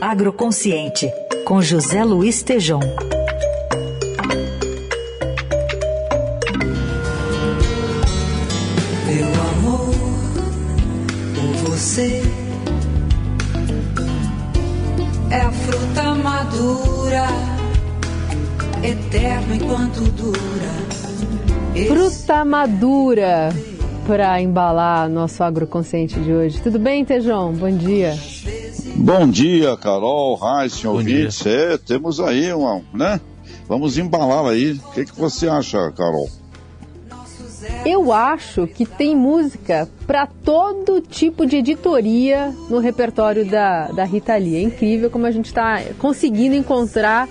Agroconsciente, com José Luiz Tejom. Meu amor por você é a fruta madura, eterno enquanto dura. Fruta madura para embalar nosso agroconsciente de hoje. Tudo bem, Tejão? Bom dia. Bom dia, Carol, Raíssa, ouvintes. É, temos aí uma, né? Vamos embalar aí. O que, que você acha, Carol? Eu acho que tem música para todo tipo de editoria no repertório da, da Rita Lee. É incrível como a gente está conseguindo encontrar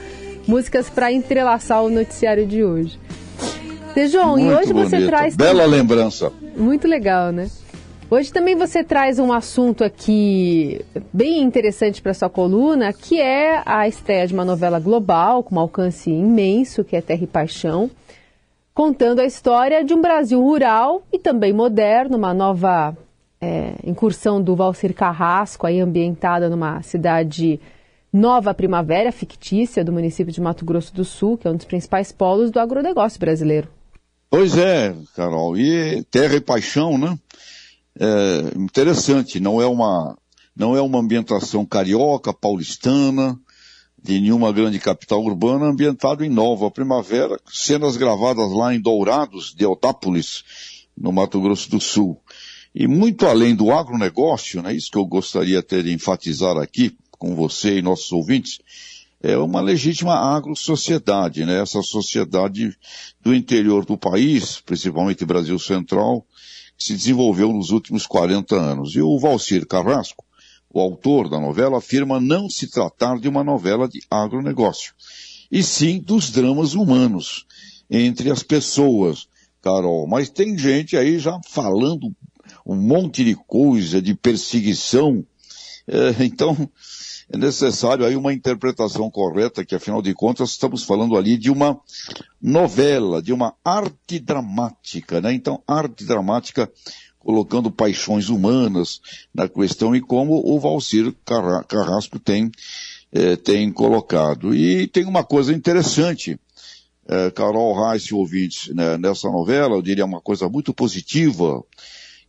músicas para entrelaçar o noticiário de hoje. Tejon, e hoje bonito. você traz. Bela lembrança. Muito legal, né? Hoje também você traz um assunto aqui bem interessante para sua coluna, que é a estreia de uma novela global com um alcance imenso, que é Terra e Paixão, contando a história de um Brasil rural e também moderno, uma nova é, incursão do Valcir Carrasco, aí ambientada numa cidade Nova Primavera, fictícia, do município de Mato Grosso do Sul, que é um dos principais polos do agronegócio brasileiro. Pois é, Carol. E Terra e Paixão, né? É interessante, não é uma, não é uma ambientação carioca, paulistana, de nenhuma grande capital urbana, ambientado em Nova Primavera, cenas gravadas lá em Dourados, de Otápolis, no Mato Grosso do Sul. E muito além do agronegócio, né, isso que eu gostaria até de enfatizar aqui com você e nossos ouvintes, é uma legítima agrosociedade, né? Essa sociedade do interior do país, principalmente Brasil Central, se desenvolveu nos últimos 40 anos. E o Valcir Carrasco, o autor da novela, afirma não se tratar de uma novela de agronegócio, e sim dos dramas humanos entre as pessoas, Carol. Mas tem gente aí já falando um monte de coisa, de perseguição. É, então, é necessário aí uma interpretação correta, que afinal de contas estamos falando ali de uma novela, de uma arte dramática, né? Então, arte dramática colocando paixões humanas na questão e como o Valcir Carrasco tem, eh, tem colocado. E tem uma coisa interessante, eh, Carol Reis ouvintes, né, nessa novela, eu diria uma coisa muito positiva,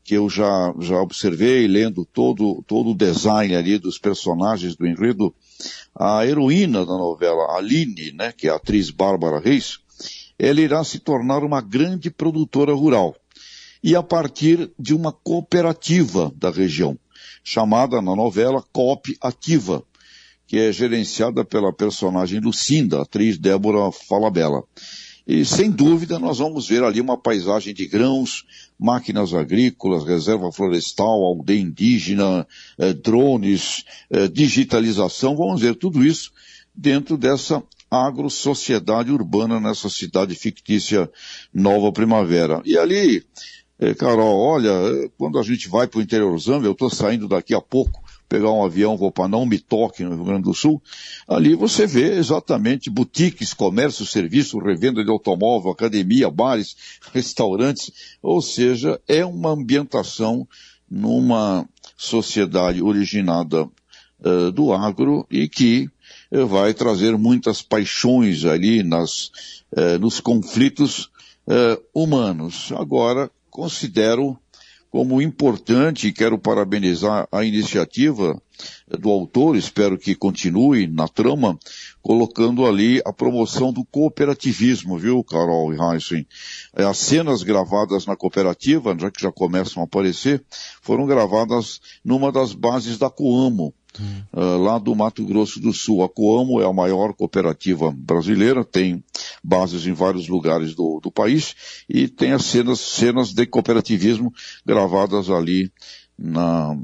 que eu já, já observei lendo todo, todo o design ali dos personagens do enredo, a heroína da novela, Aline, né, que é a atriz Bárbara Reis, ela irá se tornar uma grande produtora rural e a partir de uma cooperativa da região, chamada na novela Coop Ativa, que é gerenciada pela personagem Lucinda, atriz Débora Falabella. E sem dúvida nós vamos ver ali uma paisagem de grãos, máquinas agrícolas, reserva florestal, aldeia indígena, eh, drones, eh, digitalização, vamos ver tudo isso dentro dessa agrosociedade urbana nessa cidade fictícia Nova Primavera. E ali, eh, Carol, olha, quando a gente vai para o interiorzão, eu estou saindo daqui a pouco, pegar um avião, vou para Não Me Toque, no Rio Grande do Sul, ali você vê exatamente boutiques, comércio, serviço, revenda de automóvel, academia, bares, restaurantes, ou seja, é uma ambientação numa sociedade originada uh, do agro e que uh, vai trazer muitas paixões ali nas, uh, nos conflitos humanos. Agora, considero como importante, quero parabenizar a iniciativa do autor, espero que continue na trama, colocando ali a promoção do cooperativismo, viu, Carol e Heisen? É, as cenas gravadas na cooperativa, já que já começam a aparecer, foram gravadas numa das bases da Coamo, uh, lá do Mato Grosso do Sul. A Coamo é a maior cooperativa brasileira, tem bases em vários lugares do, do país e tem as cenas, cenas de cooperativismo gravadas ali na,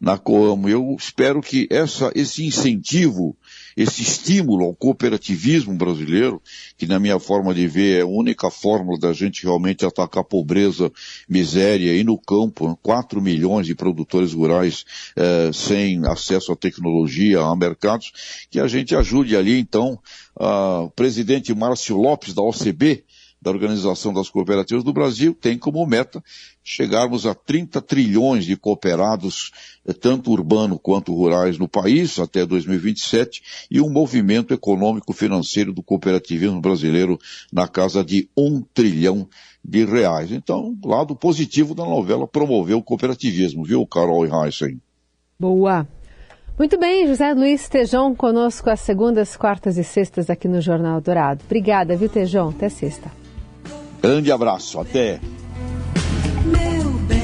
na Coamo. Eu espero que essa, esse incentivo, esse estímulo ao cooperativismo brasileiro, que na minha forma de ver é a única fórmula da gente realmente atacar a pobreza, miséria e no campo, 4 milhões de produtores rurais eh, sem acesso à tecnologia, a mercados, que a gente ajude ali então o presidente Márcio Lopes da OCB, da Organização das Cooperativas do Brasil tem como meta chegarmos a 30 trilhões de cooperados, eh, tanto urbano quanto rurais no país, até 2027, e um movimento econômico financeiro do cooperativismo brasileiro na casa de um trilhão de reais. Então, lado positivo da novela promoveu o cooperativismo, viu, Carol e Heisen? Boa. Muito bem, José Luiz Tejão conosco às segundas, quartas e sextas aqui no Jornal Dourado. Obrigada, viu, Tejão? Até sexta. Grande abraço, até. Meu bem.